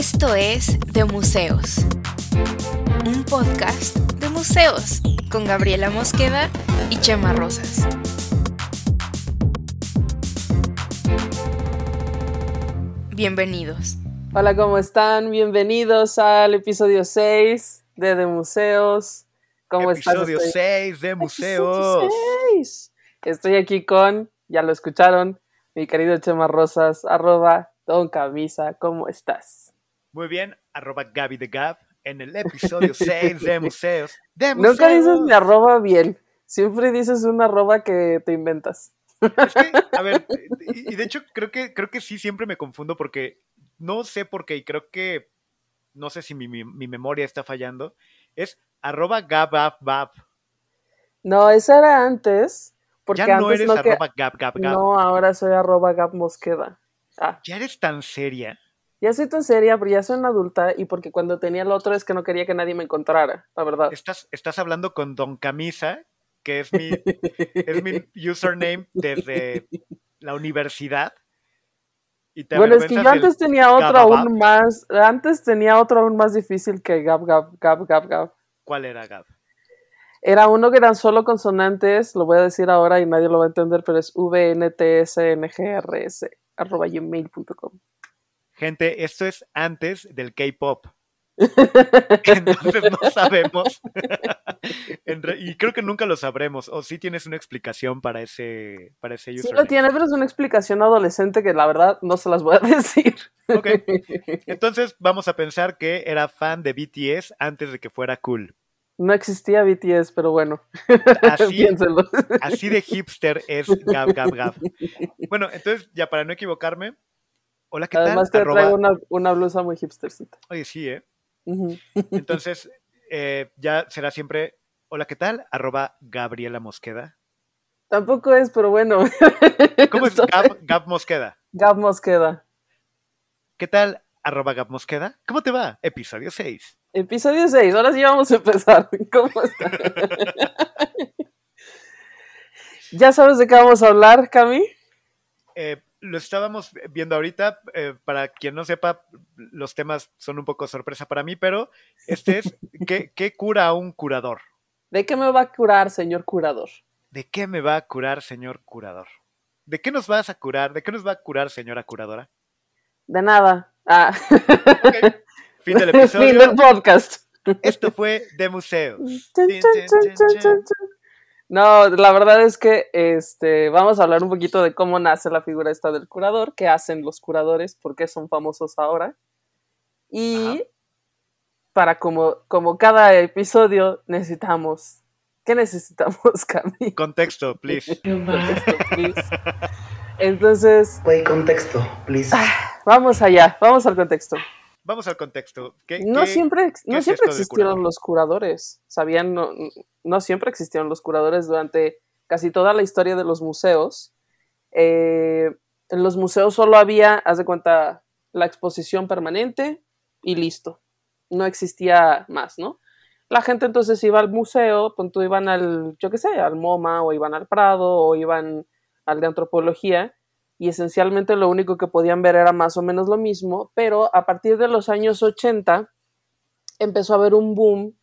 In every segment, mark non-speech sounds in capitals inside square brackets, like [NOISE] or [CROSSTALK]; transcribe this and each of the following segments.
Esto es De Museos, un podcast de museos con Gabriela Mosqueda y Chema Rosas. Bienvenidos. Hola, ¿cómo están? Bienvenidos al episodio 6 de De Museos. ¿Cómo estás? Episodio 6 de Museos. Episodio 6. Estoy aquí con, ya lo escucharon, mi querido Chema Rosas, arroba Don Camisa. ¿Cómo estás? Muy bien, arroba Gaby de Gab en el episodio 6 de [LAUGHS] Museos. De museos. Nunca dices mi arroba bien. Siempre dices una arroba que te inventas. Es que, [LAUGHS] a ver, y de hecho creo que, creo que sí siempre me confundo porque no sé por qué y creo que, no sé si mi, mi- mi memoria está fallando, es arroba gababab. No, esa era antes. Porque Ya no antes eres no que- arroba gab, gab, gab. No, ahora soy arroba Gab Mosqueda. Ah, Ya eres tan seria. Ya soy tan seria, pero ya soy una adulta y porque cuando tenía el otro es que no quería que nadie me encontrara, la verdad. Estás, estás hablando con Don Camisa, que es mi, es mi [LAUGHS] username desde la universidad. Y te Bueno, es que yo antes tenía otro Gababab. aún más, antes tenía otro aún más difícil que Gab, Gab, Gab, Gab, Gab. ¿Cuál era, Gab? Era uno que eran solo consonantes, lo voy a decir ahora y nadie lo va a entender, pero es vntsngrs, arroba gmail.com. Gente, esto es antes del K-pop. [LAUGHS] Entonces no sabemos. [LAUGHS] Y creo que nunca lo sabremos. O sí tienes una explicación para ese, para ese Sí lo tiene, pero es una explicación adolescente que la verdad no se las voy a [LAUGHS] decir. Ok. Entonces vamos a pensar que era fan de BTS antes de que fuera cool. No existía BTS, pero bueno, Así, así de hipster es Gab Gab Gab. Bueno, entonces, ya para no equivocarme. Hola, ¿qué tal? Además que Arroba- traigo una, una blusa muy hipstercita. Oye, sí, ¿eh? [LAUGHS] Entonces, eh, ya será siempre, hola, ¿qué tal? Arroba Gabriela Mosqueda. Tampoco es, pero bueno. [LAUGHS] ¿Cómo es Gab Mosqueda? Gab Mosqueda. ¿Qué tal? Arroba Gab Mosqueda. ¿Cómo te va? Episodio 6. Episodio 6, ahora sí vamos a empezar. [LAUGHS] ¿Cómo está? ¿Ya sabes de qué vamos a hablar, Cami? Eh, lo estábamos viendo ahorita. eh, para quien no sepa, los temas son un poco sorpresa para mí, pero este es, [LAUGHS] ¿qué, qué cura a un curador? ¿De qué me va a curar, señor curador? ¿De qué me va a curar, señor curador? ¿De qué nos vas a curar? ¿De qué nos va a curar, señora curadora? De nada. Ah. Ok, Fin del [LAUGHS] fin episodio. del podcast. Esto fue de museos. Chan, Tin, chan, No, la verdad es que este, vamos a hablar un poquito de cómo nace la figura esta del curador, qué hacen los curadores, por qué son famosos ahora. Y Ajá. para como, como cada episodio necesitamos, ¿qué necesitamos, [LAUGHS] Cami? Contexto, please. [LAUGHS] Contexto, please. Entonces, Güey, contexto, please. vamos allá, vamos al contexto. Vamos al contexto. ¿Qué- No qué- siempre, qué no siempre existieron los curadores, ¿sabían? No, no siempre existieron los curadores durante casi toda la historia de los museos. Eh, en los museos solo había, haz de cuenta, la exposición permanente y listo. No existía más, ¿no? La gente entonces iba al museo, punto iban al, yo qué sé, al MoMA o iban al Prado o iban al de antropología y esencialmente lo único que podían ver era más o menos lo mismo, pero a partir de los años 80 empezó a haber un boom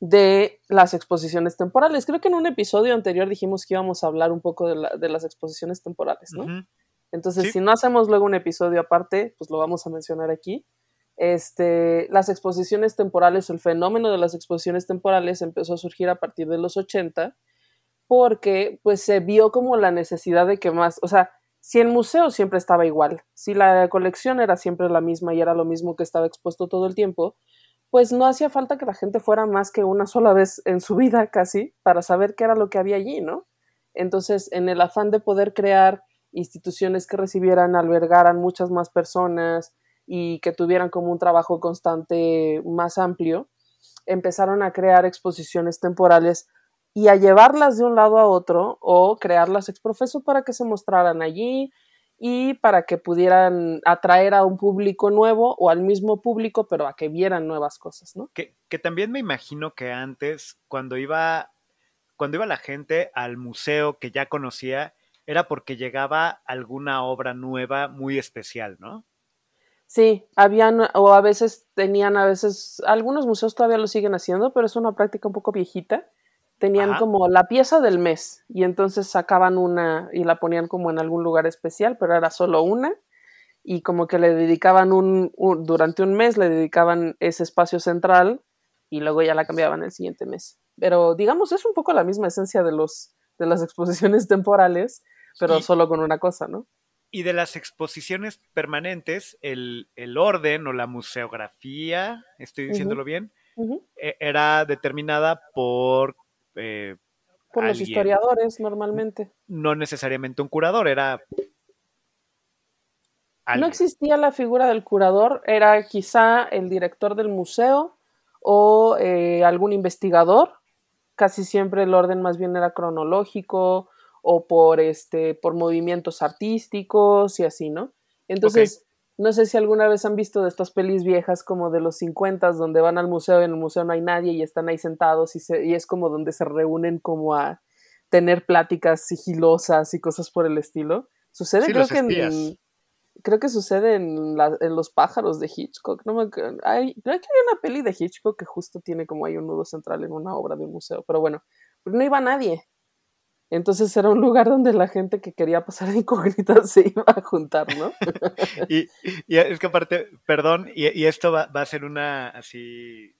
de las exposiciones temporales. Creo que en un episodio anterior dijimos que íbamos a hablar un poco de, la- de las exposiciones temporales, ¿no? Entonces, Sí. si no hacemos luego un episodio aparte, pues lo vamos a mencionar aquí. Este, las exposiciones temporales, el fenómeno de las exposiciones temporales empezó a surgir a partir de los 80 porque pues se vio como la necesidad de que más, o sea, si el museo siempre estaba igual, si la colección era siempre la misma y era lo mismo que estaba expuesto todo el tiempo, pues no hacía falta que la gente fuera más que una sola vez en su vida [LAUGHS] casi para saber qué era lo que había allí, ¿no? Entonces, en el afán de poder crear instituciones que recibieran, albergaran muchas más personas y que tuvieran como un trabajo constante más amplio, empezaron a crear exposiciones temporales y a llevarlas de un lado a otro o crearlas ex profeso para que se mostraran allí y para que pudieran atraer a un público nuevo o al mismo público, pero a que vieran nuevas cosas, ¿no? Que, que también me imagino que antes, cuando iba, cuando iba la gente al museo que ya conocía, era porque llegaba alguna obra nueva muy especial, ¿no? Sí, habían, o a veces tenían, a veces, algunos museos todavía lo siguen haciendo, pero es una práctica un poco viejita. Tenían como la pieza del mes y entonces sacaban una y la ponían como en algún lugar especial, pero era solo una y como que le dedicaban un, durante un mes le dedicaban ese espacio central y luego ya la cambiaban el siguiente mes. Pero digamos, es un poco la misma esencia de, los, de las [LAUGHS] exposiciones temporales, pero solo con una cosa, ¿no? Y de las exposiciones permanentes, el, orden o la museografía, estoy diciéndolo bien, e, era determinada por... Eh, por los historiadores normalmente. No necesariamente un curador, era... No existía la figura del curador, era quizá el director del museo o eh, algún investigador. Casi siempre el orden más bien era cronológico o por este por movimientos artísticos y así, ¿no? Entonces, no sé si alguna vez han visto de estas pelis viejas como de los 50 donde van al museo y en el museo no hay nadie y están ahí sentados y, y es como donde se reúnen como a tener pláticas sigilosas y cosas por el estilo. Sucede creo que en, creo que sucede en, en, los pájaros de Hitchcock. No me, hay, creo que hay una peli de Hitchcock que justo tiene como hay un nudo central en una obra de un museo, pero bueno, no iba nadie. Entonces era un lugar donde la gente que quería pasar incógnita [LAUGHS] se iba a juntar, ¿no? [LAUGHS] y, es que aparte, perdón, y, esto va, a ser una así,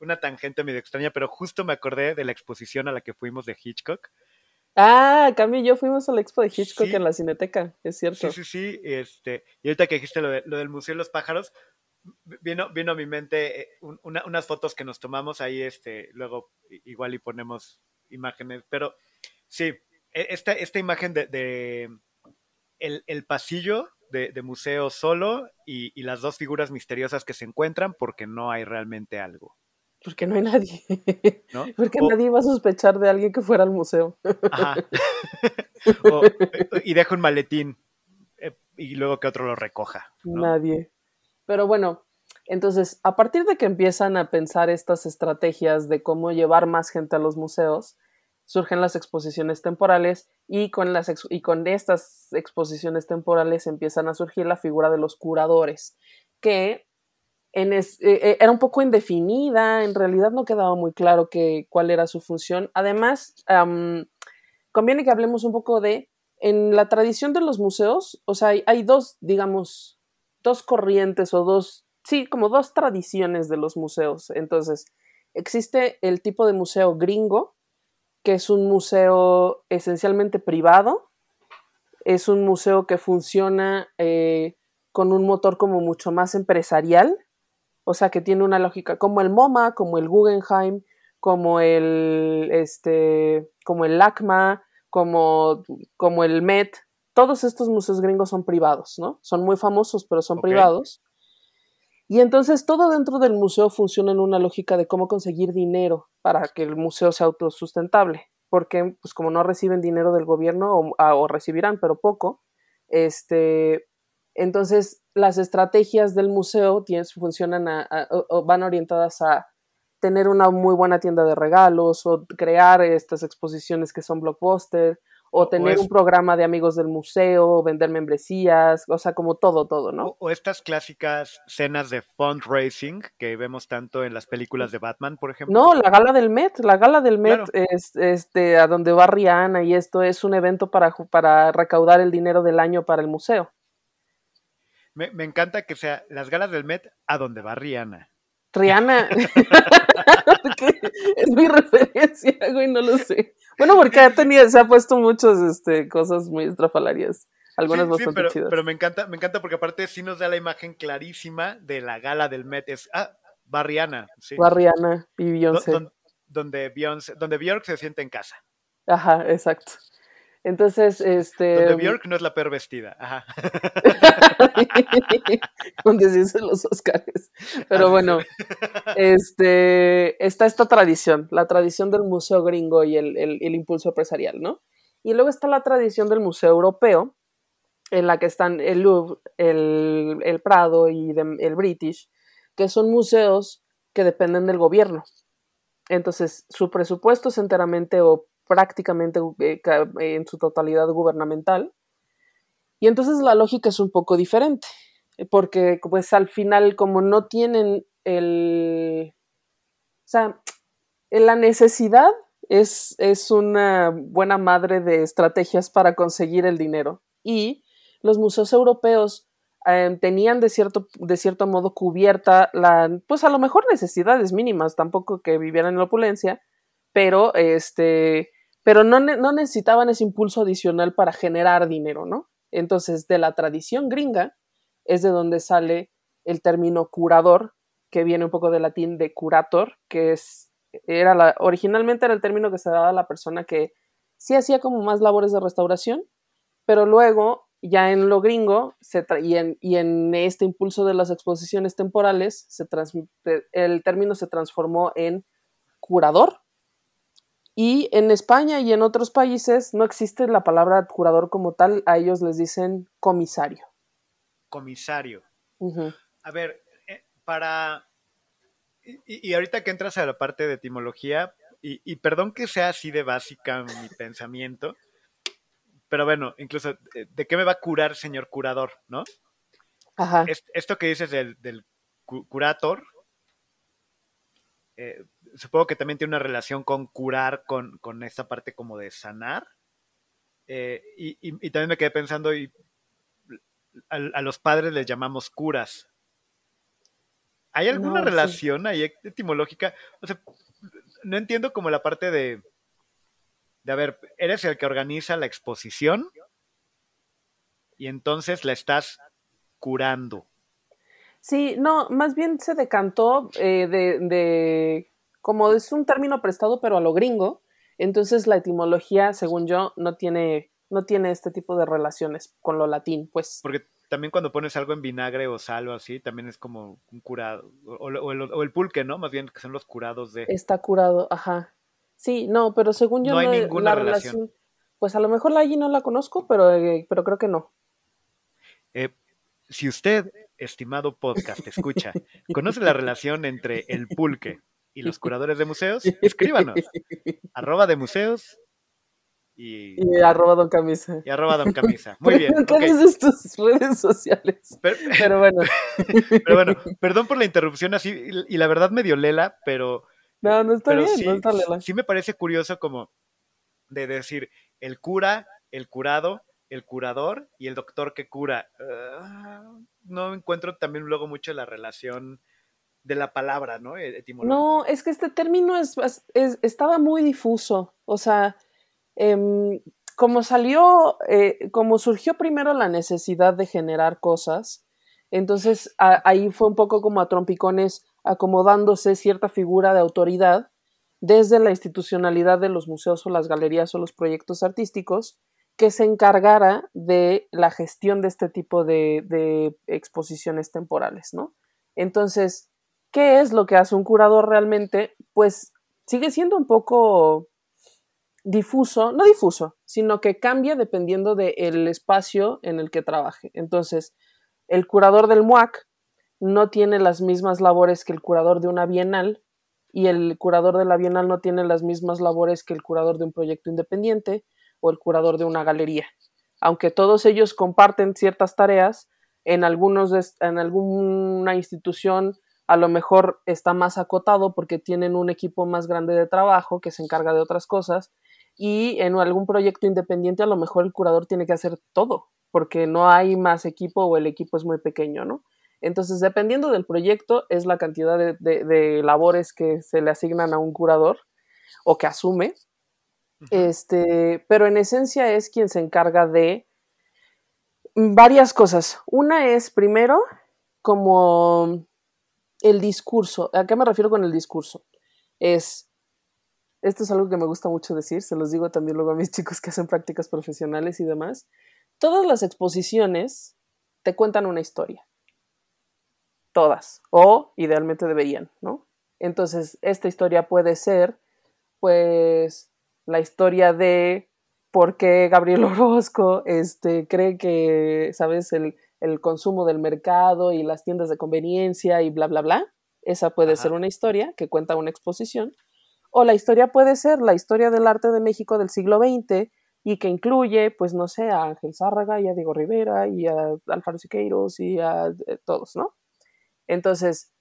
una tangente medio extraña, pero justo me acordé de la exposición a la que fuimos de Hitchcock. Ah, Cami y yo fuimos a la expo de Hitchcock en la Cineteca, es cierto. Sí, sí, sí. Este, y ahorita que dijiste lo, del Museo de los Pájaros, vino, vino a mi mente eh, unas fotos que nos tomamos ahí, este, luego igual y ponemos imágenes, pero Sí, e, esta, esta imagen de, el, pasillo de, museo solo y, las dos figuras misteriosas que se encuentran porque no hay realmente algo. Porque no hay nadie. [LAUGHS] Porque nadie va a sospechar de alguien que fuera al museo. Ajá. [LAUGHS] y deja un maletín eh, y luego que otro lo recoja. Nadie. Pero bueno, entonces, a partir de que empiezan a pensar estas estrategias de cómo llevar más gente a los museos, surgen las exposiciones temporales y con, las y con estas exposiciones temporales empiezan a surgir la figura de los curadores, que eh, eh, era un poco indefinida, en realidad no quedaba muy claro cuál era su función. Además, conviene que hablemos un poco de, en la tradición de los museos, o sea, hay dos, digamos, dos corrientes o dos, sí, como dos tradiciones de los museos. Entonces, existe el tipo de museo gringo, que es un museo esencialmente privado, es un museo que funciona eh, con un motor como mucho más empresarial, o sea que tiene una lógica como el MoMA, como el Guggenheim, como el, este, como el LACMA, como, como el Met, todos estos museos gringos son privados, ¿no? Son muy famosos, pero son privados. Y entonces todo dentro del museo funciona en una lógica de cómo conseguir dinero para que el museo sea autosustentable, porque pues como no reciben dinero del gobierno o, ah, recibirán, pero poco, este, entonces las estrategias del museo funcionan o van orientadas a tener una muy buena tienda de regalos o crear estas exposiciones que son blockbuster o tener un programa de amigos del museo, vender membresías, o sea, como todo, todo, ¿no? O, estas clásicas cenas de fundraising que vemos tanto en las películas de Batman, por ejemplo. No, la gala del Met, la gala del Met es este a donde va Rihanna y esto es un evento para, para recaudar el dinero del año para el museo. Me, me encanta que sea las galas del Met a donde va Rihanna. Rihanna. [LAUGHS] [LAUGHS] es mi referencia, güey, no lo sé. Bueno, porque ha tenido, se ha puesto muchas este, cosas muy estrafalarias. Algunas bastante pero, chidas. Pero me encanta, me encanta porque aparte sí nos da la imagen clarísima de la gala del Met. Es, ah, Barriana. Sí. Barriana y Beyoncé. donde Beyoncé, donde Bjork se siente en casa. Ajá, exacto. Entonces, este. Donde Bjork no es la peor vestida. Ajá. Donde se dicen los Oscars. Pero bueno, este, está esta tradición, la tradición del museo gringo y el, el, impulso empresarial, ¿no? Y luego está la tradición del museo europeo, en la que están el Louvre, el, el Prado y el British, que son museos que dependen del gobierno. Entonces, su presupuesto es enteramente o prácticamente eh, en su totalidad gubernamental. Y entonces la lógica es un poco diferente. porque pues al final como no tienen el, o sea, la necesidad es, es una buena madre de estrategias para conseguir el dinero y los museos europeos em, tenían de cierto, de cierto modo cubierta la, pues a lo mejor necesidades mínimas, tampoco que vivieran en la opulencia, pero este, pero no, necesitaban ese impulso adicional para generar dinero, ¿no? Entonces, de la tradición gringa es de donde sale el término curador, que viene un poco del latín de curator, que es, era la, originalmente era el término que se daba a la persona que sí hacía como más labores de restauración, pero luego ya en lo gringo se y, en, y, en, este impulso de las exposiciones temporales, el término se transformó en curador. Y en España y en otros países no existe la palabra curador como tal, a ellos les dicen comisario. Comisario. A ver, eh, para... Y, ahorita que entras a la parte de etimología, y, y perdón que sea así de básica mi [LAUGHS] pensamiento, pero bueno, incluso, eh, ¿de qué me va a curar, señor curador? ¿No? Ajá. esto que dices del, curator, eh, supongo que también tiene una relación con curar, con, con esta parte como de sanar. Eh, y, también me quedé pensando, y a, los padres les llamamos curas. ¿Hay alguna relación ahí etimológica? O sea, no entiendo como la parte de de, a ver, eres el que organiza la exposición y entonces la estás curando. Sí, no, más bien se decantó eh, de, de, como es un término prestado pero a lo gringo, entonces la etimología, según yo, no tiene, no tiene este tipo de relaciones con lo latín, pues. Porque también cuando pones algo en vinagre o sal o así, también es como un curado, o, o el pulque, ¿no? Más bien que son los curados de... Está curado, ajá. Sí, no, pero según yo no, hay ninguna relación. Pues a lo mejor la allí no la conozco, pero, eh, pero creo que no. Eh, si usted, estimado podcast, escucha, [LAUGHS] conoce la relación entre el pulque y los curadores de museos, [LAUGHS] escríbanos. arroba de museos y, y, arroba don camisa. Y arroba don camisa. [LAUGHS] Muy bien. ¿Qué okay. tus redes sociales? Pero, [LAUGHS] bueno. pero bueno, perdón por la interrupción así, y, la verdad medio lela, pero no, no está bien, sí, no está Sí me parece curioso como de decir el cura, el curado, el curador y el doctor que cura. Ah, no encuentro también luego mucho la relación de la palabra, ¿no? E, no, es que este término es, estaba muy difuso. O sea, em, como salió, eh, como surgió primero la necesidad de generar cosas, entonces ahí fue un poco como a trompicones acomodándose cierta figura de autoridad desde la institucionalidad de los museos o las galerías o los proyectos artísticos que se encargara de la gestión de este tipo de, exposiciones temporales, ¿no? Entonces, ¿qué es lo que hace un curador realmente? Pues sigue siendo un poco difuso, no difuso, sino que cambia dependiendo del espacio en el que trabaje. Entonces, el curador del MUAC no tiene las mismas labores que el curador de una bienal y el curador de la bienal no tiene las mismas labores que el curador de un proyecto independiente o el curador de una galería. Aunque todos ellos comparten ciertas tareas, en, algunos en alguna institución a lo mejor está más acotado porque tienen un equipo más grande de trabajo que se encarga de otras cosas y en algún proyecto independiente a lo mejor el curador tiene que hacer todo porque no hay más equipo o el equipo es muy pequeño, ¿no? Entonces, dependiendo del proyecto, es la cantidad de, labores que se le asignan a un curador o que asume. Este, pero en esencia es quien se encarga de varias cosas. Una es, primero, como el discurso. ¿A qué me refiero con el discurso? Es, esto es algo que me gusta mucho decir, se los digo también luego a mis [LAUGHS] chicos que hacen prácticas profesionales y demás. Todas las exposiciones te cuentan una historia todas, o idealmente deberían, ¿no? Entonces, esta historia puede ser, pues, la historia de por qué Gabriel [LAUGHS] Orozco este, cree que, ¿sabes?, el, consumo del mercado y las tiendas de conveniencia y bla, bla, bla. Esa puede ser una historia que cuenta una exposición. O la historia puede ser la historia del arte de México del siglo XX y que incluye, pues no sé, a Ángel Zárraga y a Diego Rivera y a Alfaro Siqueiros y a eh, todos, ¿no? Entonces,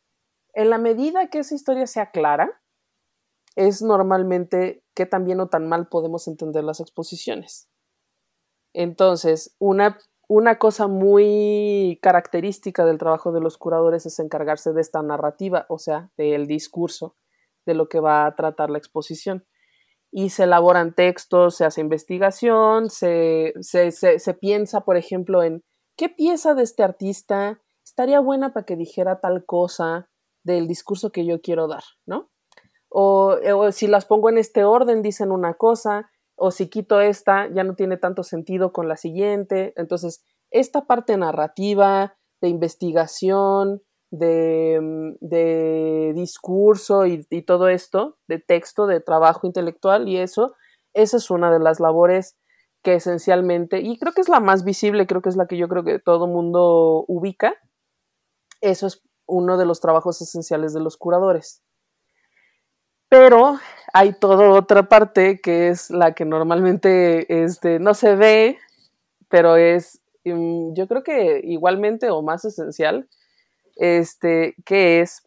en la medida que esa historia sea clara, es normalmente que tan bien o tan mal podemos entender las exposiciones. Entonces, una, una cosa muy característica del trabajo de los curadores es encargarse de esta narrativa, o sea, del discurso de lo que va a tratar la exposición y se elaboran textos, se hace investigación, se, se, piensa, por ejemplo, en qué pieza de este artista estaría buena para que dijera tal cosa del discurso que yo quiero dar, ¿no? O, o, si las pongo en este orden, dicen una cosa, o si quito esta, ya no tiene tanto sentido con la siguiente. Entonces, esta parte narrativa, de investigación, Mm, de, discurso y, todo esto, de texto, de trabajo intelectual y eso, esa es una de las labores que esencialmente, y creo que es la más visible, creo que es la que yo creo que todo mundo ubica, eso es uno de los trabajos esenciales de los curadores. Pero hay toda otra parte que es la que normalmente este, no se ve, pero es, mm, yo creo que igualmente o más esencial, este, que es,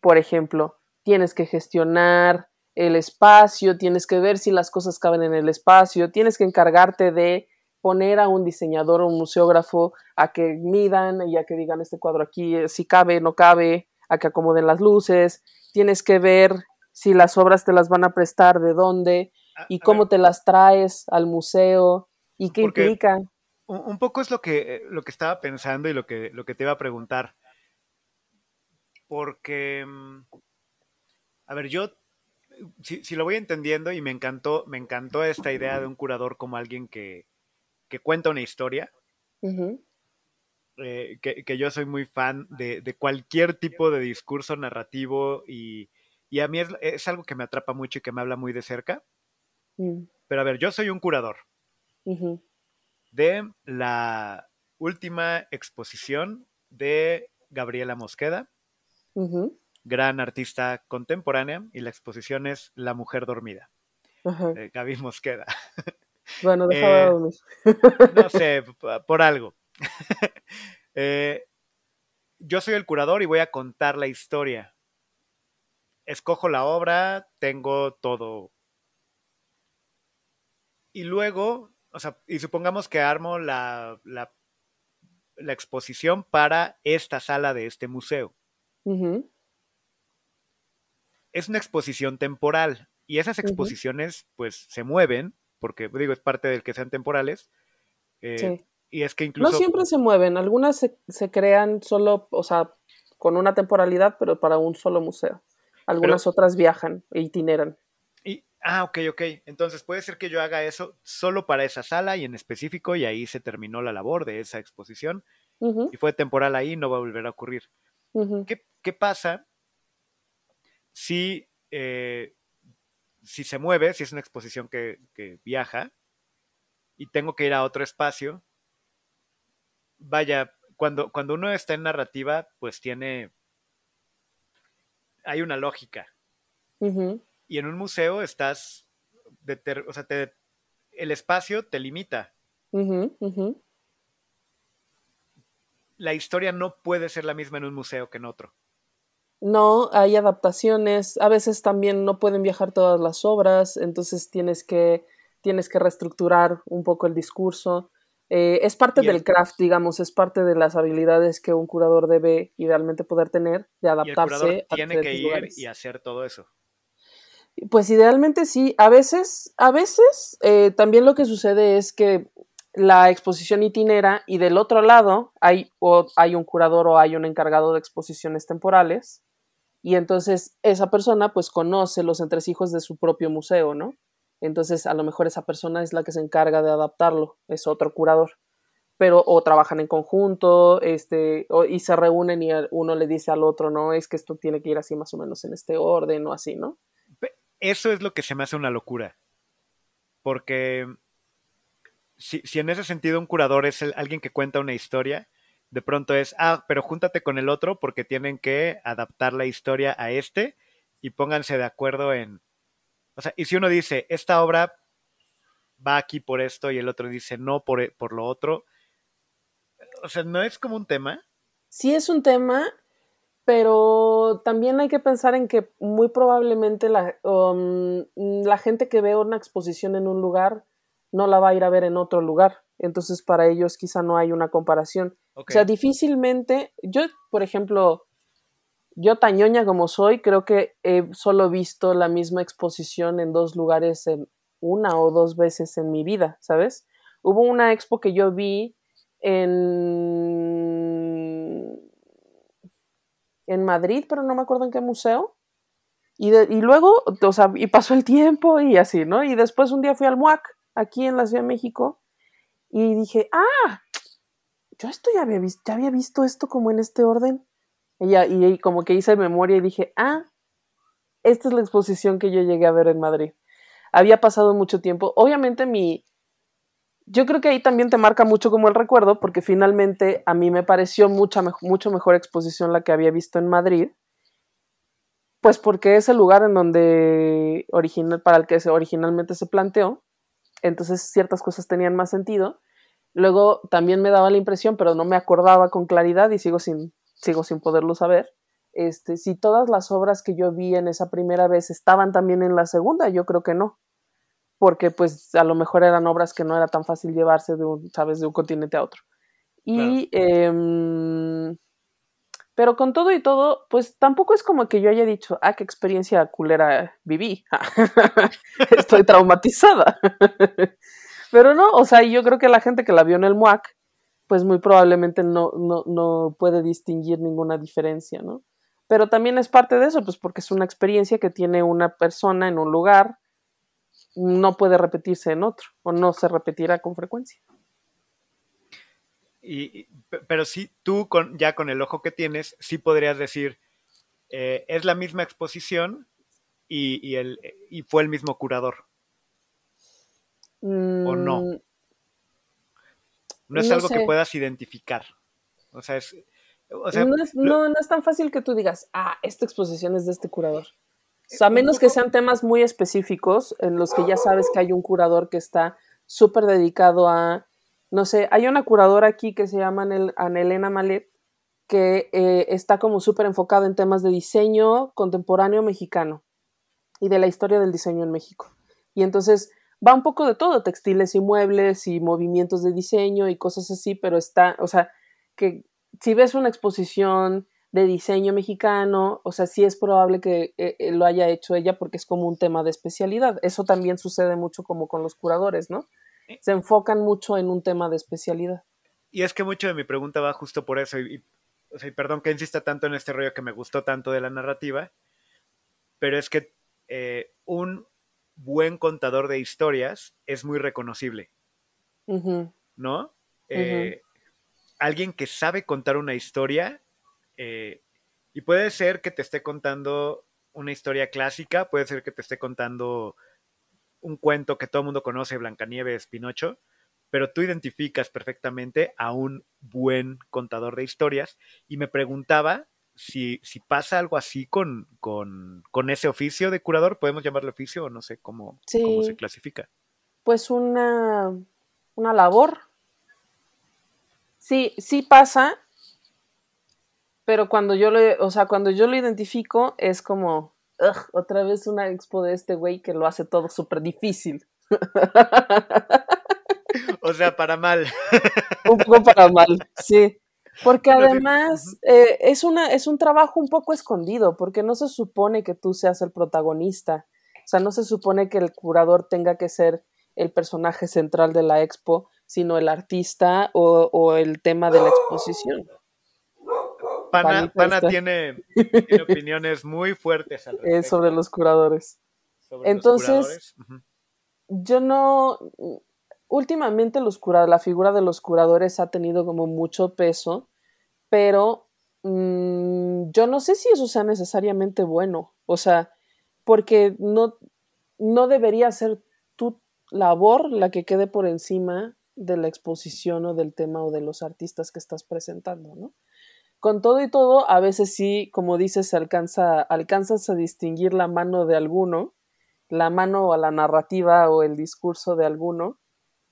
por ejemplo, tienes que gestionar el espacio, tienes que ver si las cosas caben en el espacio, tienes que encargarte de poner a un diseñador o un museógrafo a que midan y a que digan este cuadro aquí, eh, si cabe, no cabe, a que acomoden las luces, tienes que ver si las obras te las van a prestar, de dónde y cómo te las traes al museo y qué implica. Un poco es lo que, eh, lo que estaba pensando y lo que, lo que te iba a preguntar. Porque, mm, a ver, yo, si, lo voy entendiendo y me encantó, me encantó esta idea de un curador como alguien que, cuenta una historia, eh, que, yo soy muy fan de, cualquier tipo de discurso narrativo y, a mí es, algo que me atrapa mucho y que me habla muy de cerca. Mm. Pero a ver, yo soy un curador de la última exposición de Gabriela Mosqueda, gran artista contemporánea, y la exposición es La Mujer Dormida, de Gaby Mosqueda. [LAUGHS] Bueno, dejaba eh, dormir. no [LAUGHS] sé, por algo. [LAUGHS] Eh, yo soy el curador y voy a contar la historia. Escojo la obra, tengo todo. Y luego, o sea, y supongamos que armo la, la, la exposición para esta sala de este museo. Es una exposición temporal y esas exposiciones pues se mueven, porque digo, es parte del que sean temporales. Eh, y es que incluso... No siempre se mueven, algunas se, crean solo, o sea, con una temporalidad, pero para un solo museo. Algunas otras viajan e itineran. Y, ah, ok, ok. Entonces puede ser que yo haga eso solo para esa sala y en específico, y ahí se terminó la labor de esa exposición. Y fue temporal ahí, no va a volver a ocurrir. ¿Qué, pasa si, eh, si se mueve, si es una exposición que, viaja y tengo que ir a otro espacio? Vaya, cuando, cuando uno está en narrativa, pues tiene... Hay una lógica. Y en un museo estás... o sea, el espacio te limita la historia no puede ser la misma en un museo que en otro. No, hay adaptaciones, a veces también no pueden viajar todas las obras, entonces tienes que, tienes que reestructurar un poco el discurso. Eh, es parte del craft, digamos, es parte de las habilidades que un curador debe idealmente poder tener de adaptarse. Y tiene que ir y hacer todo eso. Pues idealmente sí. A veces, a veces eh, también lo que sucede es que la exposición itinera y del otro lado hay, hay un curador o hay un encargado de exposiciones temporales y entonces esa persona pues conoce los entresijos de su propio museo, ¿no? Entonces a lo mejor esa persona es la que se encarga de adaptarlo, es otro curador. Pero o trabajan en conjunto, este, y se reúnen y uno le dice al otro, no, es que esto tiene que ir así más o menos en este orden o así, ¿no? Eso es lo que se me hace una locura. Porque si, en ese sentido un curador es alguien que cuenta una historia, de pronto es, ah, pero júntate con el otro porque tienen que adaptar la historia a este y pónganse de acuerdo en... O sea, y si uno dice, esta obra va aquí por esto y el otro dice no por, e, por lo otro. O sea, ¿no es como un tema? Sí es un tema, pero también hay que pensar en que muy probablemente la, um, la gente que ve una exposición en un lugar no la va a ir a ver en otro lugar. Entonces, para ellos quizá no hay una comparación. O sea, difícilmente, yo, por ejemplo, yo tañoña como soy, creo que he solo visto la misma exposición en dos lugares en una o dos veces en mi vida, ¿sabes? Hubo una expo que yo vi en en Madrid, pero no me acuerdo en qué museo. Y, y luego, o sea, y pasó el tiempo y así, ¿no? Y después un día fui al MUAC, aquí en la Ciudad de México, y dije, ah, yo esto ya había visto, ya había visto esto como en este orden. Y, y como que hice memoria y dije, ah, esta es la exposición que yo llegué a ver en Madrid. Había pasado mucho tiempo. Obviamente mi... Yo creo que ahí también te marca mucho como el recuerdo, porque finalmente a mí me pareció mucha, mucho mejor exposición la que había visto en Madrid. Pues porque es el lugar en donde original, para el que se, originalmente se planteó entonces ciertas cosas tenían más sentido. Luego también me daba la impresión, pero no me acordaba con claridad y sigo sin, sigo sin poderlo saber, este, si todas las obras que yo vi en esa primera vez estaban también en la segunda, yo creo que no, porque pues a lo mejor eran obras que no era tan fácil llevarse de un, sabes, de un continente a otro. Y em, pero con todo y todo, pues tampoco es como que yo haya dicho, ah, qué experiencia culera viví. [LAUGHS] Estoy traumatizada. [LAUGHS] Pero no, o sea, yo creo que la gente que la vio en el MUAC, pues muy probablemente no, no, no puede distinguir ninguna diferencia, ¿no? Pero también es parte de eso, pues porque es una experiencia que tiene una persona en un lugar, no puede repetirse en otro, o no se repetirá con frecuencia. Y, pero sí, tú con, ya con el ojo que tienes, sí podrías decir, eh, es la misma exposición y, el, y fue el mismo curador. ¿O no? No es algo que puedas identificar. O sea, es... no, es, tan fácil que tú digas, ah, esta exposición es de este curador. O sea, a menos que sean temas muy específicos en los que ya sabes que hay un curador que está súper dedicado a no sé, hay una curadora aquí que se llama Anelena Malet, que eh, está como súper enfocada en temas de diseño contemporáneo mexicano y de la historia del diseño en México. Y entonces va un poco de todo, textiles y muebles y movimientos de diseño y cosas así, pero está, o sea, que si ves una exposición de diseño mexicano, o sea, sí es probable que eh, eh, lo haya hecho ella porque es como un tema de especialidad. Eso también sucede mucho como con los curadores, ¿no? se enfocan mucho en un tema de especialidad. Y es que mucho de mi pregunta va justo por eso, y, perdón que insista tanto en este rollo que me gustó tanto de la narrativa, pero es que eh, un buen contador de historias es muy reconocible, ¿no? Eh, alguien que sabe contar una historia, eh, y puede ser que te esté contando una historia clásica, puede ser que te esté contando un cuento que todo el mundo conoce, Blancanieves, Pinocho, pero tú identificas perfectamente a un buen contador de historias. Y me preguntaba si, si pasa algo así con, con, ese oficio de curador, podemos llamarle oficio o no sé cómo, cómo se clasifica. Pues una, una labor. Sí, sí pasa, pero cuando yo lo, o sea, cuando yo lo identifico es como, otra vez una expo de este güey que lo hace todo súper difícil. O sea, para mal. Un poco para mal, sí. Porque además eh, es, una, es un trabajo un poco escondido, porque no se supone que tú seas el protagonista. O sea, no se supone que el curador tenga que ser el personaje central de la expo, sino el artista o, o el tema de la exposición. Pana, tiene, opiniones muy fuertes [LAUGHS] sobre los curadores. Entonces, yo no. Últimamente los la figura de los curadores ha tenido como mucho peso, pero mm, yo no sé si eso sea necesariamente bueno. O sea, porque no, no debería ser tu labor la que quede por encima de la exposición o del tema o de los artistas que estás presentando, ¿no? Con todo y todo, a veces sí, como dices, alcanza, alcanzas a distinguir la mano de alguno la mano o la narrativa o el discurso de alguno,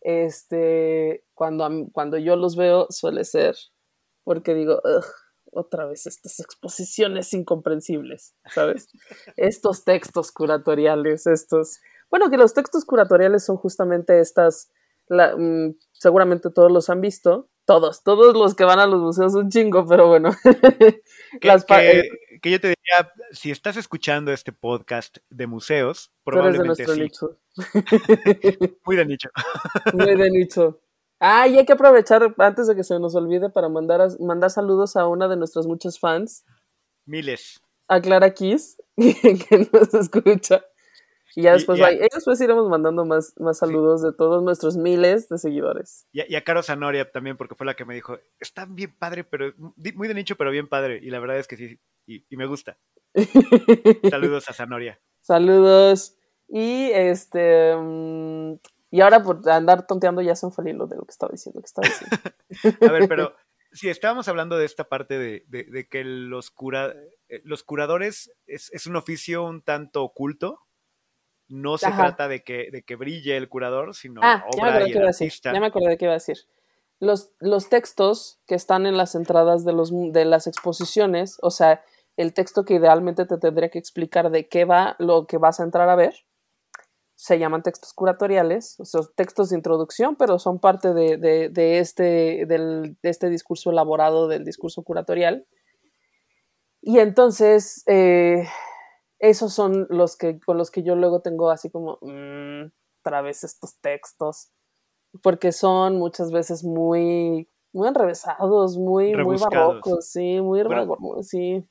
este, cuando, cuando yo los veo suele ser porque digo, otra vez estas exposiciones incomprensibles, ¿sabes? [LAUGHS] estos textos curatoriales, estos... Bueno, que los textos curatoriales son justamente estas, mm, seguramente todos los han visto, todos, todos los que van a los museos un chingo, pero bueno. [LAUGHS] Eh, que, yo te diría, si estás escuchando este podcast de museos, probablemente sí. Nicho. [LAUGHS] Muy de nicho. [LAUGHS] Muy de nicho. Ah, y hay que aprovechar antes de que se nos olvide para mandar, mandar saludos a una de nuestras muchas fans. Miles. A Clara Kiss, [LAUGHS] que nos escucha. Y ya después, después iremos mandando más, más saludos de todos nuestros miles de seguidores. Y, a Caro Zanoria también, porque fue la que me dijo, está bien padre, pero muy de nicho, pero bien padre. Y la verdad es que sí, y, me gusta. [LAUGHS] saludos a Zanoria. Saludos. Y este, mm, y ahora por andar tonteando ya son felices de lo que estaba diciendo. Que estaba diciendo. [LAUGHS] a ver, pero si estábamos hablando de esta parte de, que los, cura, eh, los curadores es, un oficio un tanto oculto. No se trata de que, de que brille el curador, sino ah, obra ya me y el artista. Ya me acordé de qué iba a decir. Los, los textos que están en las entradas de, los, de las exposiciones, o sea, el texto que idealmente te tendría que explicar de qué va lo que vas a entrar a ver, se llaman textos curatoriales, o sea, textos de introducción, pero son parte de, este, del, de este discurso elaborado del discurso curatorial. Y entonces, eh, esos son los que, con los que yo luego tengo así como, mmm, otra vez estos textos, porque son muchas veces muy, muy enrevesados, muy, muy barrocos, sí, muy sí.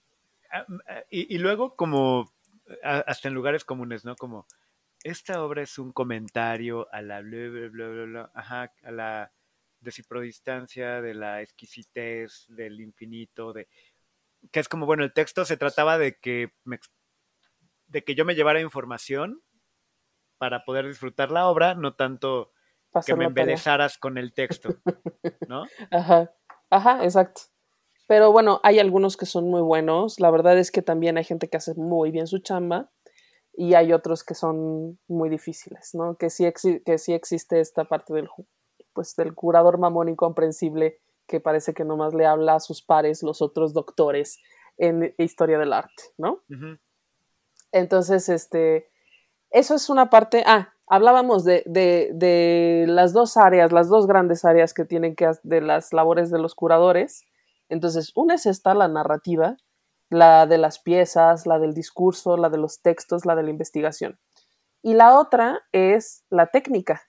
Ah, ah, y, y luego como, hasta en lugares comunes, ¿no? Como esta obra es un comentario a la bla, bla, bla, ajá, a la de la exquisitez, del infinito, de que es como, bueno, el texto se trataba de que de que yo me llevara información para poder disfrutar la obra, no tanto que me embelezaras con el texto, [LAUGHS] ¿no? Ajá, ajá, exacto. Pero bueno, hay algunos que son muy buenos. La verdad es que también hay gente que hace muy bien su chamba y hay otros que son muy difíciles, ¿no? Que sí, que sí existe esta parte del, pues, del curador mamón incomprensible que parece que nomás le habla a sus pares, los otros doctores en historia del arte, ¿no? Entonces, este, eso es una parte, ah, hablábamos de, de, de, las dos áreas, las dos grandes áreas que tienen que, de las labores de los curadores. Entonces, una es esta, la narrativa, la de las piezas, la del discurso, la de los textos, la de la investigación. Y la otra es la técnica,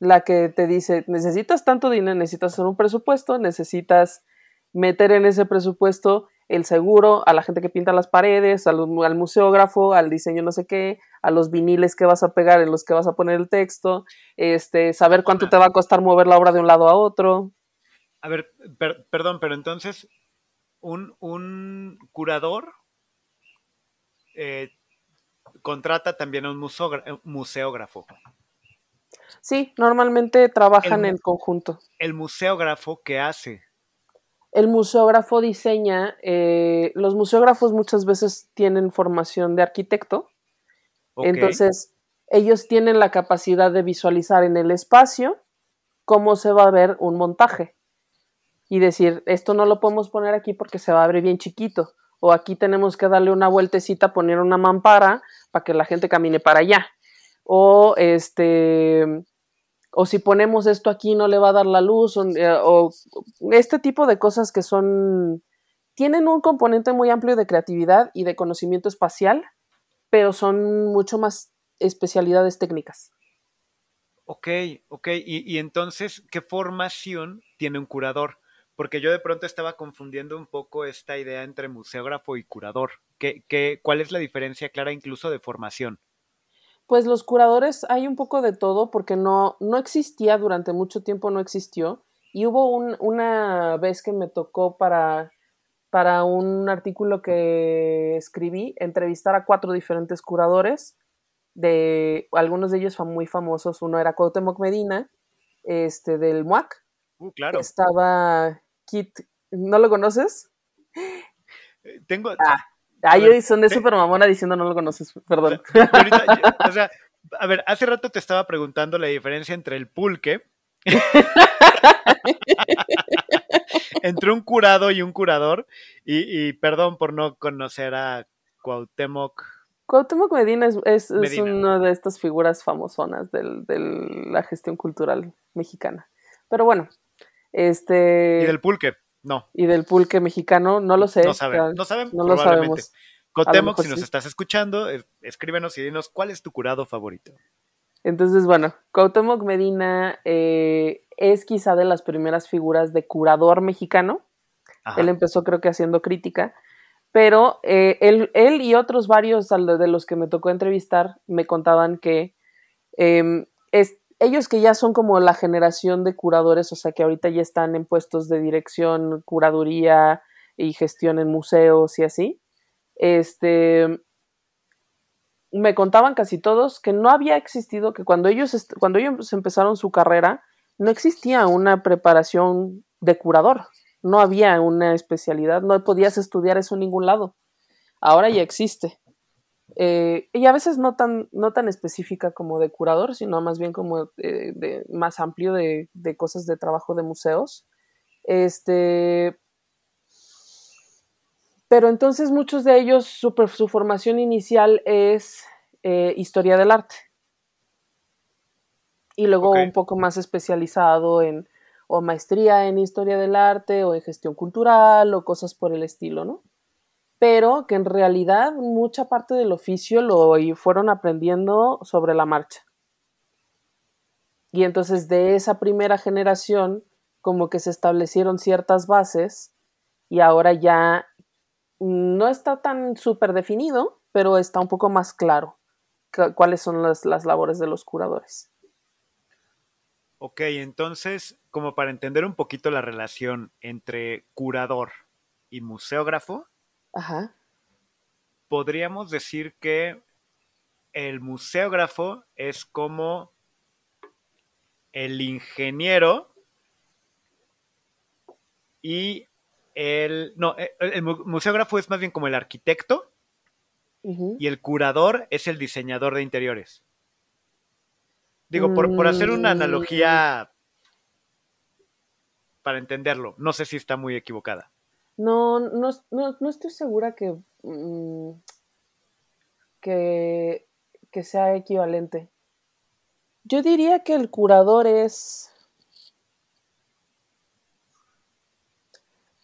la que te dice, necesitas tanto dinero, necesitas hacer un presupuesto, necesitas meter en ese presupuesto el seguro, a la gente que pinta las paredes, al, museógrafo, al diseño no sé qué, a los viniles que vas a pegar en los que vas a poner el texto, este, saber cuánto te va a costar mover la obra de un lado a otro. A ver, perdón, pero entonces un, curador eh, contrata también a un museógrafo. Sí, normalmente trabajan en conjunto. ¿El museógrafo qué hace? El museógrafo diseña, eh, los museógrafos muchas veces tienen formación de arquitecto, entonces ellos tienen la capacidad de visualizar en el espacio cómo se va a ver un montaje y decir, esto no lo podemos poner aquí porque se va a abrir bien chiquito, o aquí tenemos que darle una vueltecita, poner una mampara para que la gente camine para allá, o este, o si ponemos esto aquí no le va a dar la luz, o, eh, o este tipo de cosas que son, tienen un componente muy amplio de creatividad y de conocimiento espacial, pero son mucho más especialidades técnicas. Ok, ok. Y, y, entonces, ¿qué formación tiene un curador? porque yo de pronto estaba confundiendo un poco esta idea entre museógrafo y curador. ¿Qué, qué, cuál es la diferencia clara incluso de formación? Pues los curadores hay un poco de todo porque no, no existía durante mucho tiempo, no existió. Y hubo una vez que me tocó para, para un artículo que escribí, entrevistar a cuatro diferentes curadores, de algunos de ellos muy famosos. Uno era Cuauhtémoc Medina, este, del MUAC. Uh, claro. Estaba Kit, ¿no lo conoces? Eh, tengo, ah. Ay, yo son de super mamona diciendo no lo conoces, perdón. [LAUGHS] [LAUGHS] o sea, a ver, hace rato te estaba preguntando la diferencia entre el pulque. [LAUGHS] entre un curado y un curador. Y, perdón por no conocer a Cuauhtémoc. Cuauhtémoc Medina es, una de estas figuras famosonas de la gestión cultural mexicana. Pero bueno, este... Y del pulque, no. Y del pulque mexicano, no lo sé. No sabemos, no, sabemos, no lo sabemos. Cuauhtémoc, si nos estás escuchando, escríbenos y dinos cuál es tu curado favorito. Entonces, bueno, Cuauhtémoc Medina eh, es quizá de las primeras figuras de curador mexicano. Él empezó creo que haciendo crítica, pero eh, él, y otros varios de los que me tocó entrevistar me contaban que em, ellos que ya son como la generación de curadores, o sea que ahorita ya están en puestos de dirección, curaduría y gestión en museos y así, este, me contaban casi todos que no había existido, que cuando ellos, cuando ellos empezaron su carrera, no existía una preparación de curador, no había una especialidad, no podías estudiar eso en ningún lado. Ahora ya existe. Eh, y a veces no tan, no tan específica como de curador, sino más bien como de, más amplio de, de, cosas de trabajo de museos. Este, pero entonces muchos de ellos, su, su formación inicial es eh, historia del arte. Y luego un poco más especializado en o maestría en historia del arte o en gestión cultural o cosas por el estilo, ¿no? Pero que en realidad mucha parte del oficio lo fueron aprendiendo sobre la marcha. Y entonces de esa primera generación como que se establecieron ciertas bases y ahora ya no está tan súper definido, pero está un poco más claro cuáles son las, labores de los curadores. Ok, entonces, como para entender un poquito la relación entre curador y museógrafo, podríamos decir que el museógrafo es como el ingeniero y el, no, eh, el, museógrafo es más bien como el arquitecto y el curador es el diseñador de interiores. Digo, por, hacer una mm. analogía para entenderlo, no sé si está muy equivocada. No, no, no, estoy segura que, mm, que, que sea equivalente. Yo diría que el curador es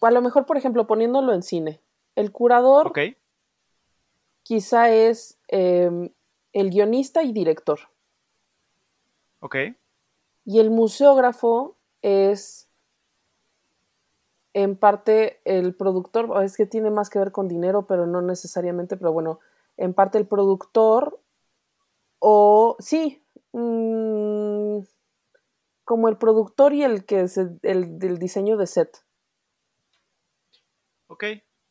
a lo mejor, por ejemplo, poniéndolo en cine, el curador quizá es em, el guionista y director. Ok. Y el museógrafo es en parte el productor, es que tiene más que ver con dinero, pero no necesariamente, pero bueno, en parte el productor o sí, mm, como el productor y el que es el, el diseño de set. Ok,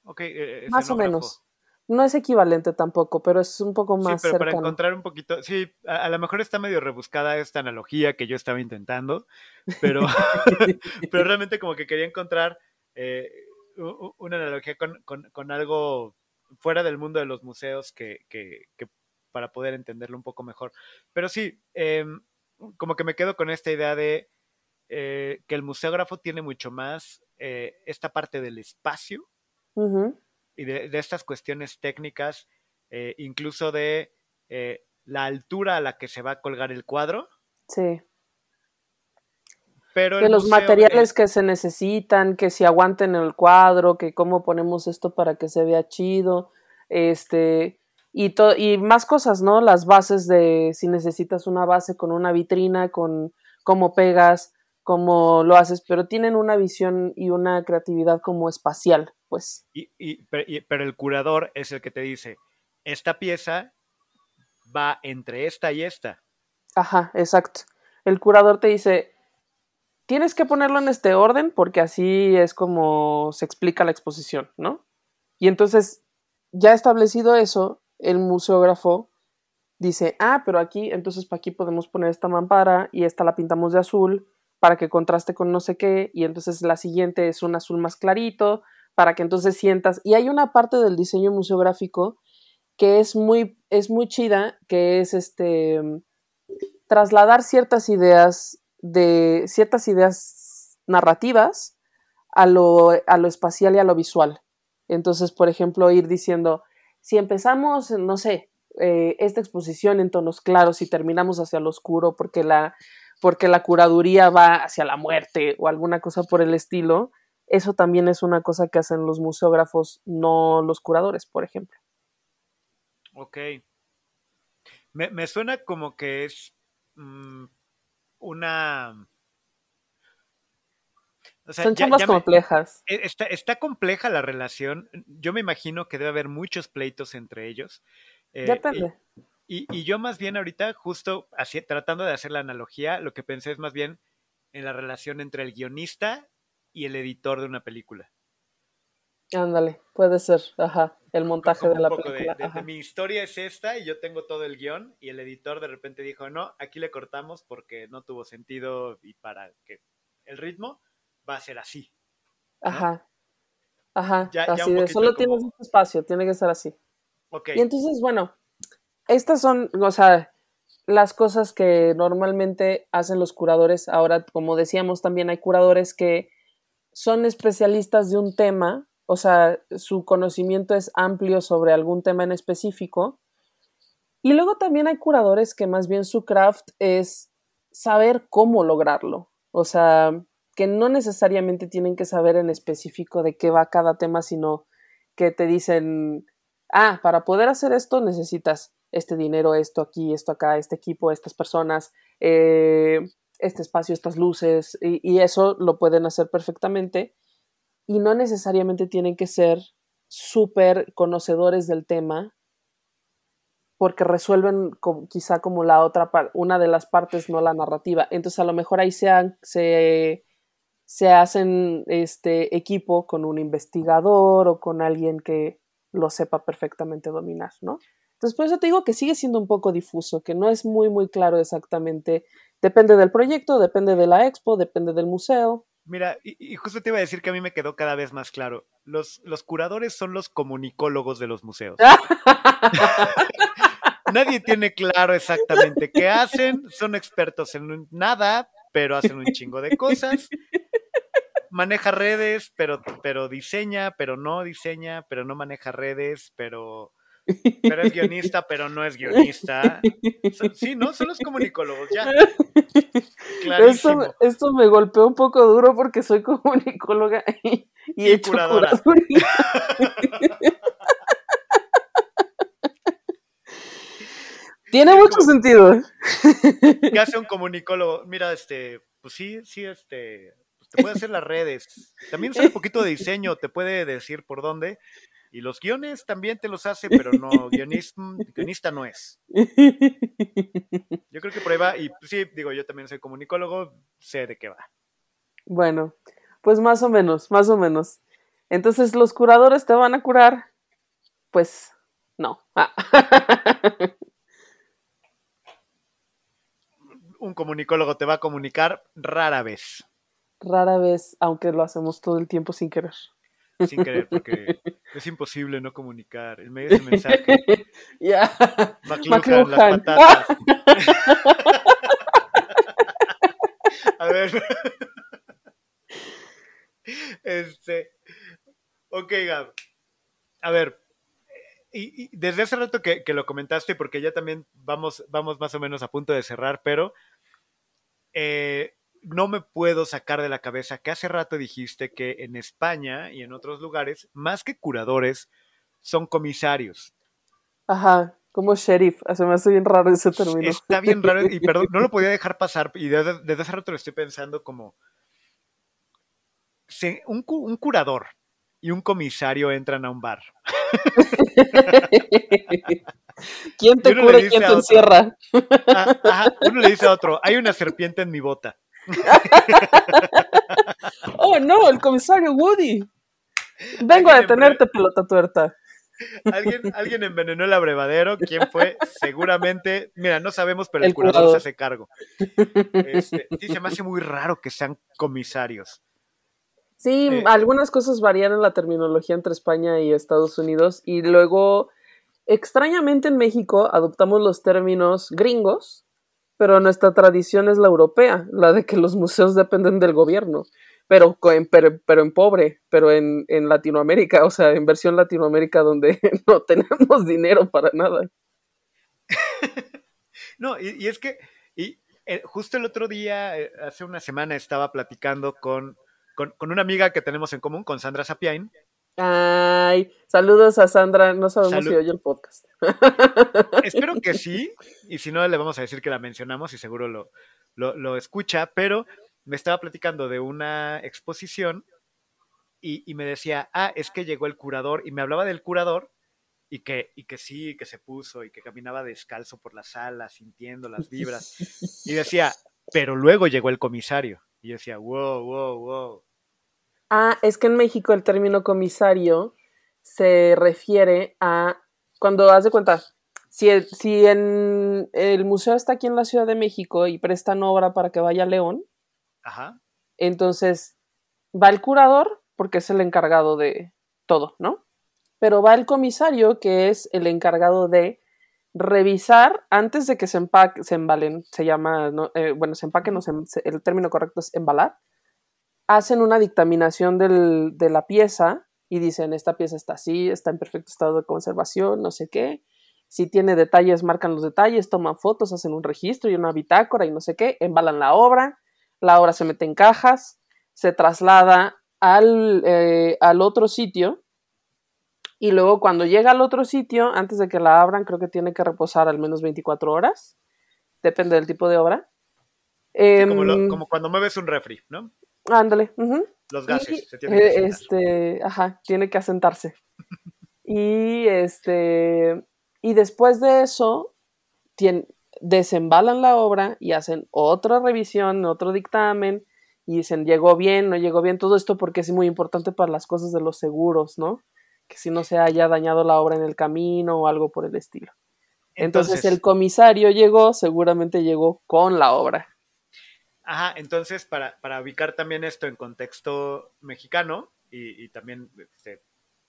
ok. Eh, más o menos. No es equivalente tampoco, pero es un poco más. Sí, pero para encontrar un poquito. Sí, a, lo mejor está medio rebuscada esta analogía que yo estaba intentando, pero, [LAUGHS] pero realmente como que quería encontrar eh, una analogía con, algo fuera del mundo de los museos que, que, para poder entenderlo un poco mejor. Pero sí, em, como que me quedo con esta idea de eh, que el museógrafo tiene mucho más eh, esta parte del espacio y de, estas cuestiones técnicas, eh, incluso de la altura a la que se va a colgar el cuadro. Sí. Pero de los materiales que se necesitan, que si aguanten el cuadro, que cómo ponemos esto para que se vea chido, este, y, y más cosas, ¿no? Las bases de si necesitas una base con una vitrina, con cómo pegas, cómo lo haces, pero tienen una visión y una creatividad como espacial, pues. Y, pero, el curador es el que te dice, esta pieza va entre esta y esta. Ajá, exacto. El curador te dice, tienes que ponerlo en este orden porque así es como se explica la exposición, ¿no? Y entonces, ya establecido eso, el museógrafo dice, ah, pero aquí, entonces para aquí podemos poner esta mampara y esta la pintamos de azul para que contraste con no sé qué, y entonces la siguiente es un azul más clarito, para que entonces sientas. Y hay una parte del diseño museográfico que es muy, es muy chida, que es este trasladar ciertas ideas de ciertas ideas narrativas a lo, a lo espacial y a lo visual. Entonces, por ejemplo, ir diciendo, si empezamos, no sé, eh, esta exposición en tonos claros y terminamos hacia lo oscuro porque la, porque la curaduría va hacia la muerte o alguna cosa por el estilo, eso también es una cosa que hacen los museógrafos, no los curadores, por ejemplo. Ok. Me, suena como que es mm, una... Son chambas complejas. E, está, está, compleja la relación. Yo me imagino que debe haber muchos pleitos entre ellos. Eh, Depende. Y, yo más bien ahorita, justo así, tratando de hacer la analogía, lo que pensé es más bien en la relación entre el guionista y el editor de una película. Ándale, puede ser, ajá, el montaje de la película. De, mi historia es esta y yo tengo todo el guion y el editor de repente dijo, no, aquí le cortamos porque no tuvo sentido y para que el ritmo va a ser así. Ajá, ajá, así de, solo tienes un espacio, tiene que ser así. Ok. Y entonces, bueno, estas son, o sea, las cosas que normalmente hacen los curadores. Ahora, como decíamos, también hay curadores que son especialistas de un tema, o sea, su conocimiento es amplio sobre algún tema en específico. Y luego también hay curadores que más bien su craft es saber cómo lograrlo. O sea, que no necesariamente tienen que saber en específico de qué va cada tema, sino que te dicen, ah, para poder hacer esto necesitas este dinero, esto aquí, esto acá, este equipo, estas personas, eh, este espacio, estas luces, y, eso lo pueden hacer perfectamente. Y no necesariamente tienen que ser súper conocedores del tema, porque resuelven quizá como la otra una de las partes, no la narrativa. Entonces a lo mejor ahí se, se, se hacen este equipo con un investigador o con alguien que lo sepa perfectamente dominar, ¿no? Entonces, por eso te digo que sigue siendo un poco difuso, que no es muy, muy claro exactamente. Depende del proyecto, depende de la expo, depende del museo. Mira, y, justo te iba a decir que a mí me quedó cada vez más claro. Los, los curadores son los comunicólogos de los museos. [LAUGHS] Nadie tiene claro exactamente qué hacen, son expertos en nada, pero hacen un chingo de cosas. Maneja redes, pero, pero diseña, pero no diseña, pero no maneja redes, pero pero es guionista, [LAUGHS] pero no es guionista. Sí, ¿no? Son los comunicólogos, ya. Esto, esto, me golpeó un poco duro porque soy comunicóloga y, y, y curadora. [LAUGHS] Tiene mucho sentido. ¿Qué hace un comunicólogo? Mira, este, pues sí, sí, este, pues te puede hacer las redes. También sabe un poquito de diseño, te puede decir por dónde. Y los guiones también te los hace, pero no, [LAUGHS] guionista, guionista no es. Yo creo que prueba, y sí, digo, yo también soy comunicólogo, sé de qué va. Bueno, pues más o menos, más o menos. Entonces, ¿los curadores te van a curar? Pues no. Ah. [LAUGHS] Un comunicólogo te va a comunicar rara vez. Rara vez, aunque lo hacemos todo el tiempo sin querer sin querer, porque es imposible no comunicar. El medio de mensaje. [LAUGHS] Ya. McLuhan, las patatas. [LAUGHS] A ver. Este. Ok, Gab. A ver. Y, desde hace rato que, que, lo comentaste, porque ya también vamos, vamos más o menos a punto de cerrar, pero eh, no me puedo sacar de la cabeza que hace rato dijiste que en España y en otros lugares, más que curadores, son comisarios. Ajá, como sheriff. Se me hace bien raro ese término. Está bien raro y perdón, no lo [LAUGHS] podía dejar pasar y desde, hace rato lo estoy pensando como un, un curador y un comisario entran a un bar. [LAUGHS] ¿Quién te cura y quién te encierra? Ah, uno le dice a otro, hay una serpiente en mi bota. [LAUGHS] oh no, el comisario Woody. Vengo a detenerte, pelota tuerta. ¿Alguien, envenenó el abrevadero. ¿Quién fue? Seguramente, mira, no sabemos, pero el, curador, se hace cargo. Este, sí, se me hace muy raro que sean comisarios. Sí, Eh, algunas cosas varían en la terminología entre España y Estados Unidos y luego, extrañamente en México adoptamos los términos gringos, pero nuestra tradición es la europea, la de que los museos dependen del gobierno, pero, en, pero, pero en pobre, pero en, Latinoamérica, o sea, en versión Latinoamérica donde [LAUGHS] no tenemos dinero para nada. [LAUGHS] No, y, es que y, eh, justo el otro día, eh, hace una semana, estaba platicando con, con, con una amiga que tenemos en común, con Sandra Sapiain. Ay, saludos a Sandra, no sabemos Salud. si oye el podcast. [LAUGHS] Espero que sí, y si no, le vamos a decir que la mencionamos y seguro lo, lo, lo escucha, pero me estaba platicando de una exposición y, y me decía, ah, es que llegó el curador, y me hablaba del curador y que, y que sí, que se puso y que caminaba descalzo por la sala, sintiendo las vibras. Y decía, pero luego llegó el comisario. Y yo decía, wow, wow, wow. Ah, es que en México el término comisario se refiere a cuando haz de cuenta, si, el- si en el museo está aquí en la Ciudad de México y prestan obra para que vaya a León, Ajá. entonces va el curador porque es el encargado de todo, ¿no? Pero va el comisario que es el encargado de revisar antes de que se empaque, se embalen, se llama, ¿no? Eh, bueno, se empaquen, no se- se- el término correcto es embalar, hacen una dictaminación del- de la pieza y dicen, esta pieza está así, está en perfecto estado de conservación, no sé qué. Si tiene detalles, marcan los detalles, toman fotos, hacen un registro y una bitácora y no sé qué, embalan la obra, la obra se mete en cajas, se traslada al, eh, al otro sitio y luego cuando llega al otro sitio, antes de que la abran, creo que tiene que reposar al menos 24 horas, depende del tipo de obra. Sí, como, lo- Em, como cuando mueves un refri, ¿no? Ándale. Los Y, gases se tienen que eh, asentar. este, ajá, tiene que asentarse. y este, y después de eso, tien- desembalan la obra y hacen otra revisión, otro dictamen, y dicen, llegó bien, no llegó bien, todo esto porque es muy importante para las cosas de los seguros, ¿no? Que si no se haya dañado la obra en el camino o algo por el estilo. Entonces, el comisario llegó, seguramente llegó con la obra. Ajá, entonces para, para ubicar también esto en contexto mexicano y, y también este,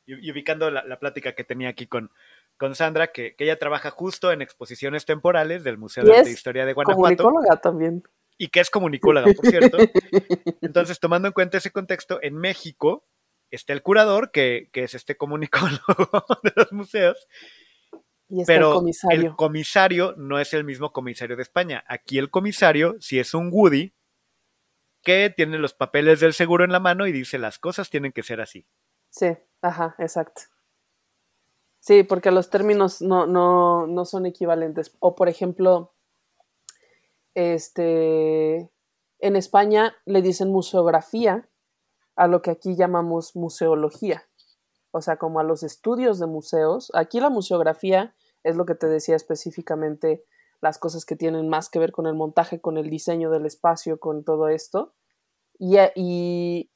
y, y ubicando la, la plática que tenía aquí con, con Sandra, que, que ella trabaja justo en exposiciones temporales del Museo de Arte e Historia de Guanajuato Comunicóloga también. y que es comunicóloga, por cierto. Entonces, tomando en cuenta ese contexto, en México está el curador, que, que es este comunicólogo [LAUGHS] de los museos, Y pero el comisario. el comisario no es el mismo comisario de España. Aquí el comisario sí es un Woody que tiene los papeles del seguro en la mano y dice las cosas tienen que ser así. Sí, ajá, exacto. Sí, porque los términos no, no, no son equivalentes. O por ejemplo, este, en España le dicen museografía a lo que aquí llamamos museología. O sea, como a los estudios de museos. Aquí la museografía es lo que te decía específicamente, las cosas que tienen más que ver con el montaje, con el diseño del espacio, con todo esto. Y, y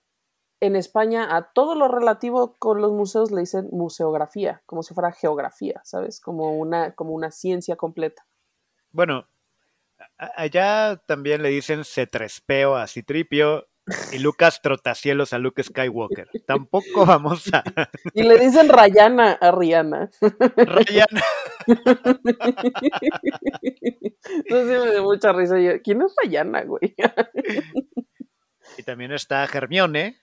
en España a todo lo relativo con los museos le dicen museografía, como si fuera geografía, ¿sabes? Como una, como una ciencia completa. Bueno, allá también le dicen cetrespeo a Citripio y Lucas Trotacielos a Luke Skywalker. Tampoco vamos a [LAUGHS] Y le dicen Rayana a Rihanna. Ryan. Entonces [LAUGHS] me dio mucha risa. Yo, ¿Quién es Rayana, güey? [LAUGHS] Y también está Hermione.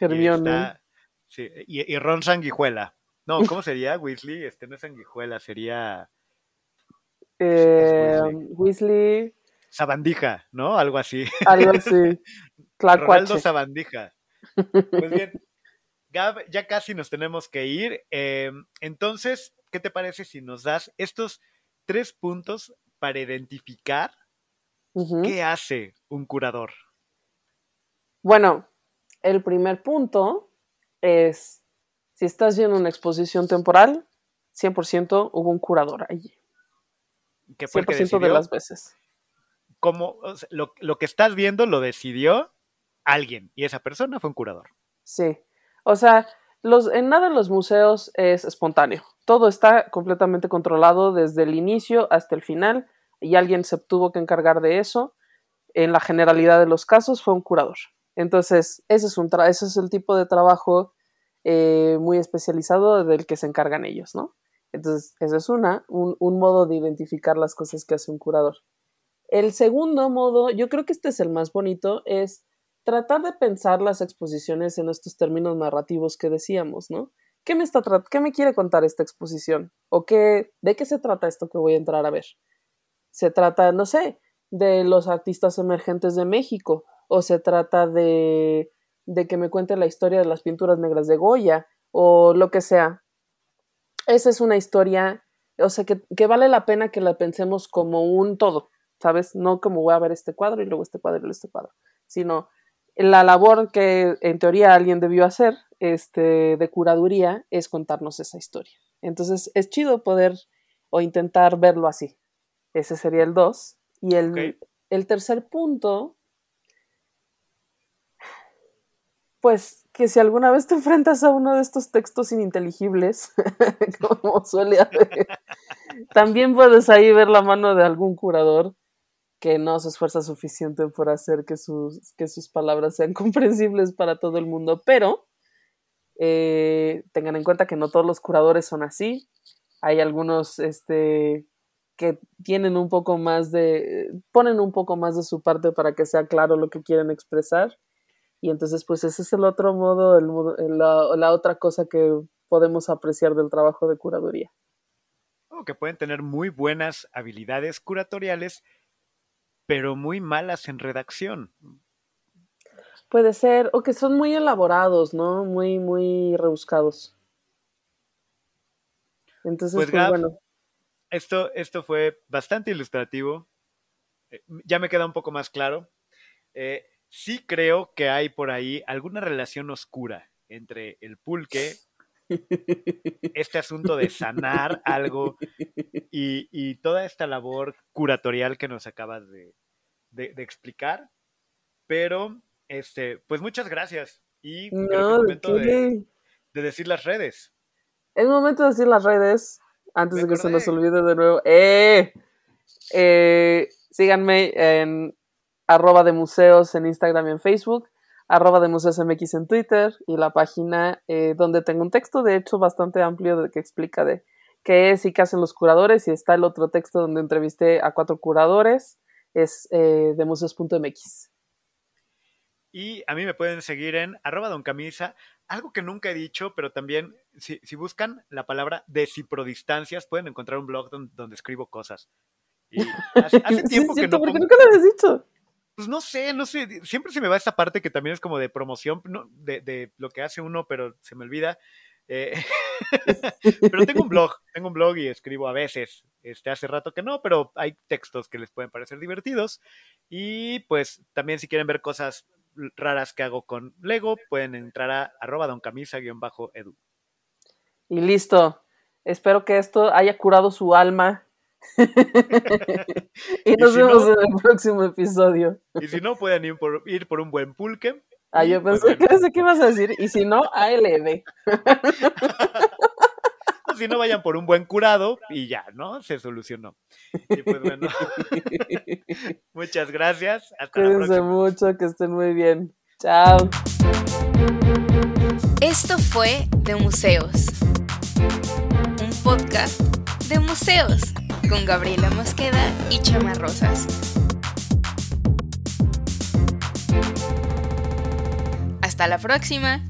y Hermione. está- sí, y, y Ron Sanguijuela. No, ¿cómo sería Weasley? Este no es Sanguijuela, sería Eh, Weasley. Weasley, Sabandija, ¿no? Algo así. algo así. Ronaldo. Sabandija. Pues bien, Gab, ya casi nos tenemos que ir. Eh, entonces, ¿qué te parece si nos das estos tres puntos para identificar qué hace un curador? Bueno, el primer punto es, si estás viendo una exposición temporal, 100% hubo un curador allí. ¿Qué fue el que 100% de las veces. Cómo- o sea, lo, lo que estás viendo lo decidió alguien y esa persona fue un curador. Sí. O sea, los, en nada en los museos es espontáneo. Todo está completamente controlado desde el inicio hasta el final y alguien se tuvo que encargar de eso. En la generalidad de los casos fue un curador. Entonces, ese es, un ese es el tipo de trabajo eh, muy especializado del que se encargan ellos, ¿no? Entonces, esa es una, un, un modo de identificar las cosas que hace un curador. El segundo modo, yo creo que este es el más bonito, es tratar de pensar las exposiciones en estos términos narrativos que decíamos, ¿no? ¿Qué me, está ¿Qué me quiere contar esta exposición? ¿O qué, de qué se trata esto que voy a entrar a ver? Se trata, no sé, de los artistas emergentes de México, o se trata de, de que me cuente la historia de las pinturas negras de Goya, o lo que sea. Esa es una historia, o sea, que, que vale la pena que la pensemos como un todo, ¿sabes? No como voy a ver este cuadro y luego este cuadro y luego este cuadro, sino la labor que en teoría alguien debió hacer este, de curaduría es contarnos esa historia. Entonces es chido poder o intentar verlo así. Ese sería el 2. Y el, el tercer punto, pues que si alguna vez te enfrentas a uno de estos textos ininteligibles, [LAUGHS] como suele haber, también puedes ahí ver la mano de algún curador que no se esfuerza suficiente por hacer que sus, que sus palabras sean [LAUGHS] comprensibles para todo el mundo, pero eh, tengan en cuenta que no todos los curadores son así. Hay algunos este, que tienen un poco más de, ponen un poco más de su parte para que sea claro lo que quieren expresar. Y entonces, pues ese es el otro modo, el modo la, la otra cosa que podemos apreciar del trabajo de curaduría. O que pueden tener muy buenas habilidades curatoriales, pero muy malas en redacción. Puede ser, o que son muy elaborados, ¿no? Muy, muy rebuscados. Entonces, pues, pues bueno. Esto, esto fue bastante ilustrativo. Eh, ya me queda un poco más claro. Eh, sí creo que hay por ahí alguna relación oscura entre el pulque, [LAUGHS] este asunto de sanar algo y, y, toda esta labor curatorial que nos acabas de, de, explicar. Pero, este, pues muchas gracias. Y es momento de, decir las redes. Es momento de decir las redes. Antes de que se nos olvide de nuevo. ¡Eh! ¡Eh! síganme en arroba de museos en Instagram y en Facebook, arroba de museos MX en Twitter y la página eh, donde tengo un texto, de hecho, bastante amplio de, que explica de qué es y qué hacen los curadores y está el otro texto donde entrevisté a cuatro curadores es eh, de museos.mx. Y a mí me pueden seguir en arroba don camisa, algo que nunca he dicho, pero también si, buscan la palabra decipro-distancias, pueden encontrar un blog donde, escribo cosas. Y [LAUGHS] hace, tiempo que no... ¿Por qué nunca lo habías dicho? Pues no sé, no sé, siempre se me va esta parte que también es como de promoción de, de lo que hace uno, pero se me olvida. Eh, [LAUGHS] pero tengo un [LAUGHS] blog, tengo un blog y escribo a veces. Este, hace rato que no, pero hay textos que les pueden parecer divertidos. Y pues también si quieren ver cosas raras que hago con Lego, pueden entrar a arroba doncamisa-edu. Y listo. Espero que esto haya curado su alma. [LAUGHS] y nos vemos en el próximo episodio. Y si no, pueden ir por, ir por un buen pulque. Ah, yo pues pensé que no sé qué ibas a decir. Y si no, ALB. [LAUGHS] si no, vayan por un buen curado y ya, ¿no? Se solucionó. Y pues bueno. [LAUGHS] Muchas gracias. Hasta Cuídense mucho, que estén muy bien. Chao. Esto fue De Museos. Un podcast de museos con Gabriela Mosqueda y Chama Rosas. Hasta la próxima.